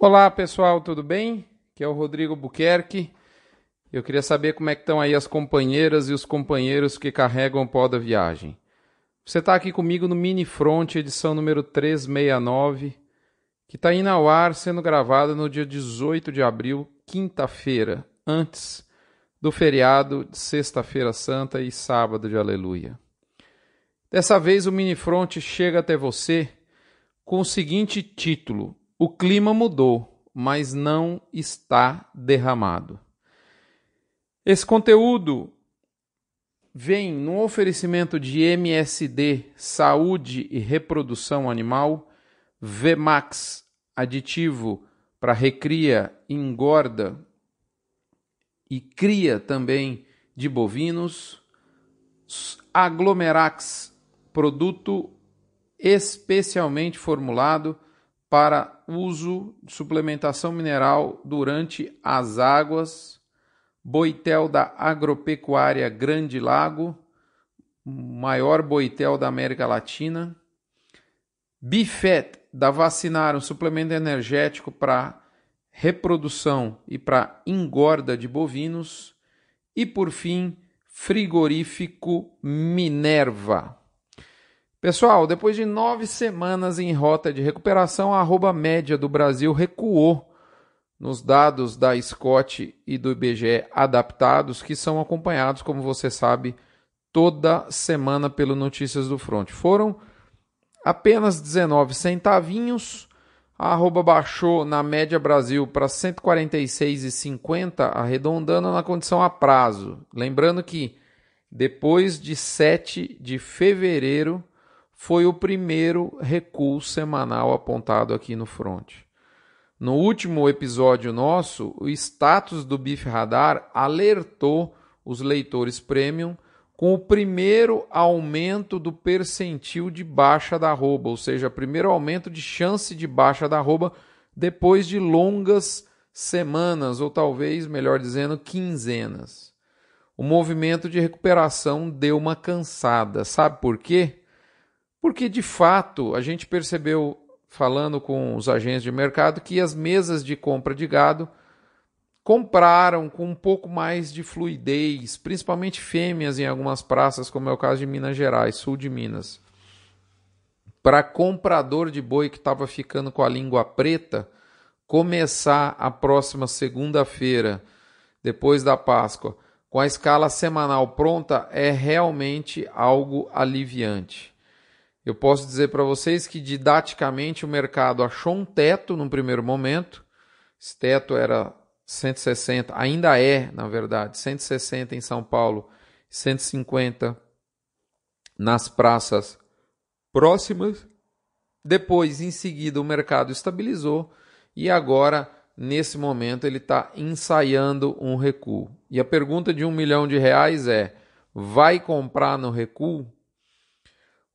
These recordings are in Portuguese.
Olá pessoal, tudo bem? Aqui é o Rodrigo Buquerque. Eu queria saber como é que estão aí as companheiras e os companheiros que carregam o pó da viagem. Você está aqui comigo no Mini Front, edição número 369, que está indo ao ar, sendo gravada no dia 18 de abril, quinta-feira, antes do feriado de Sexta-feira Santa e Sábado de Aleluia. Dessa vez o Mini Front chega até você com o seguinte título: o clima mudou, mas não está derramado. Esse conteúdo vem no oferecimento de MSD Saúde e Reprodução Animal, VMAX aditivo para recria, engorda e cria também de bovinos, Aglomerax produto especialmente formulado para uso de suplementação mineral durante as águas, boitel da agropecuária Grande Lago, maior boitel da América Latina, Bifet da Vacinar, um suplemento energético para reprodução e para engorda de bovinos, e por fim, frigorífico Minerva. Pessoal, depois de nove semanas em rota de recuperação, a arroba média do Brasil recuou nos dados da Scott e do IBGE adaptados, que são acompanhados, como você sabe, toda semana pelo Notícias do Front. Foram apenas 19 centavinhos, a arroba baixou na média Brasil para 146,50, arredondando na condição a prazo. Lembrando que depois de 7 de fevereiro foi o primeiro recuo semanal apontado aqui no front. No último episódio nosso, o status do BIF Radar alertou os leitores premium com o primeiro aumento do percentil de baixa da arroba, ou seja, primeiro aumento de chance de baixa da arroba depois de longas semanas, ou talvez, melhor dizendo, quinzenas. O movimento de recuperação deu uma cansada. Sabe por quê? Porque, de fato, a gente percebeu, falando com os agentes de mercado, que as mesas de compra de gado compraram com um pouco mais de fluidez, principalmente fêmeas em algumas praças, como é o caso de Minas Gerais, sul de Minas. Para comprador de boi que estava ficando com a língua preta, começar a próxima segunda-feira, depois da Páscoa, com a escala semanal pronta, é realmente algo aliviante. Eu posso dizer para vocês que didaticamente o mercado achou um teto no primeiro momento. Esse teto era 160, ainda é, na verdade, 160 em São Paulo, 150 nas praças próximas. Depois, em seguida, o mercado estabilizou e agora, nesse momento, ele está ensaiando um recuo. E a pergunta de um milhão de reais é: vai comprar no recuo?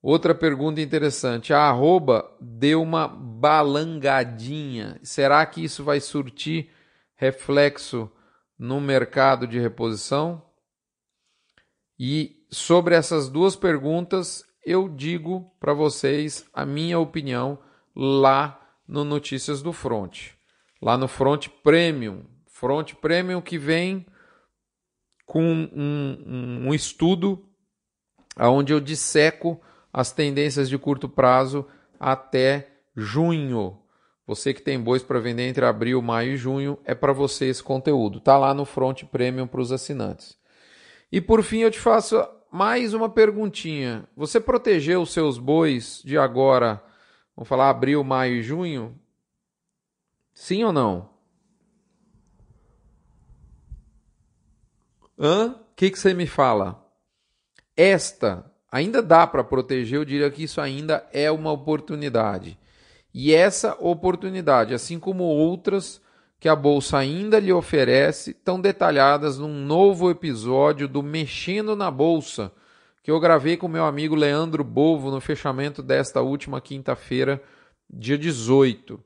Outra pergunta interessante. A arroba deu uma balangadinha. Será que isso vai surtir reflexo no mercado de reposição? E sobre essas duas perguntas, eu digo para vocês a minha opinião lá no Notícias do Front. Lá no Front Premium. Front Premium que vem com um, um, um estudo onde eu disseco as tendências de curto prazo até junho. Você que tem bois para vender entre abril, maio e junho, é para você esse conteúdo. Tá lá no Front Premium para os assinantes. E por fim eu te faço mais uma perguntinha. Você protegeu os seus bois de agora, vamos falar abril, maio e junho? Sim ou não? Hã? O que, que você me fala? Esta ainda dá para proteger, eu diria que isso ainda é uma oportunidade. E essa oportunidade, assim como outras que a bolsa ainda lhe oferece, estão detalhadas num novo episódio do Mexendo na Bolsa, que eu gravei com meu amigo Leandro Bovo no fechamento desta última quinta-feira, dia 18.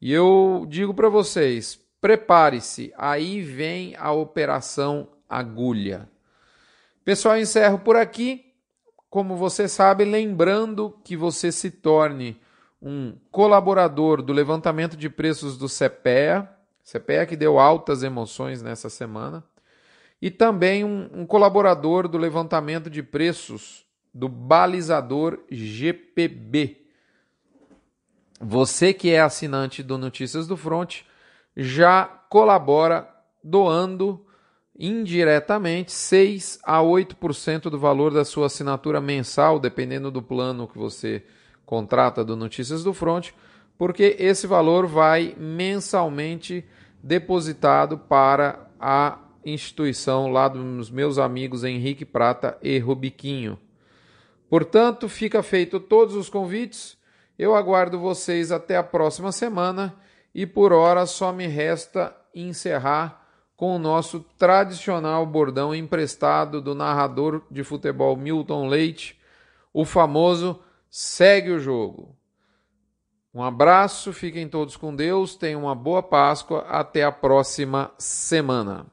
E eu digo para vocês, prepare-se, aí vem a operação agulha. Pessoal, encerro por aqui como você sabe, lembrando que você se torne um colaborador do levantamento de preços do CPEA, CPEA que deu altas emoções nessa semana, e também um, um colaborador do levantamento de preços do balizador GPB. Você que é assinante do Notícias do Front já colabora doando indiretamente 6 a 8% do valor da sua assinatura mensal, dependendo do plano que você contrata do Notícias do Front, porque esse valor vai mensalmente depositado para a instituição lá dos meus amigos Henrique Prata e Rubiquinho. Portanto, fica feito todos os convites. Eu aguardo vocês até a próxima semana e por hora só me resta encerrar com o nosso tradicional bordão emprestado do narrador de futebol Milton Leite, o famoso segue o jogo. Um abraço, fiquem todos com Deus, tenham uma boa Páscoa, até a próxima semana.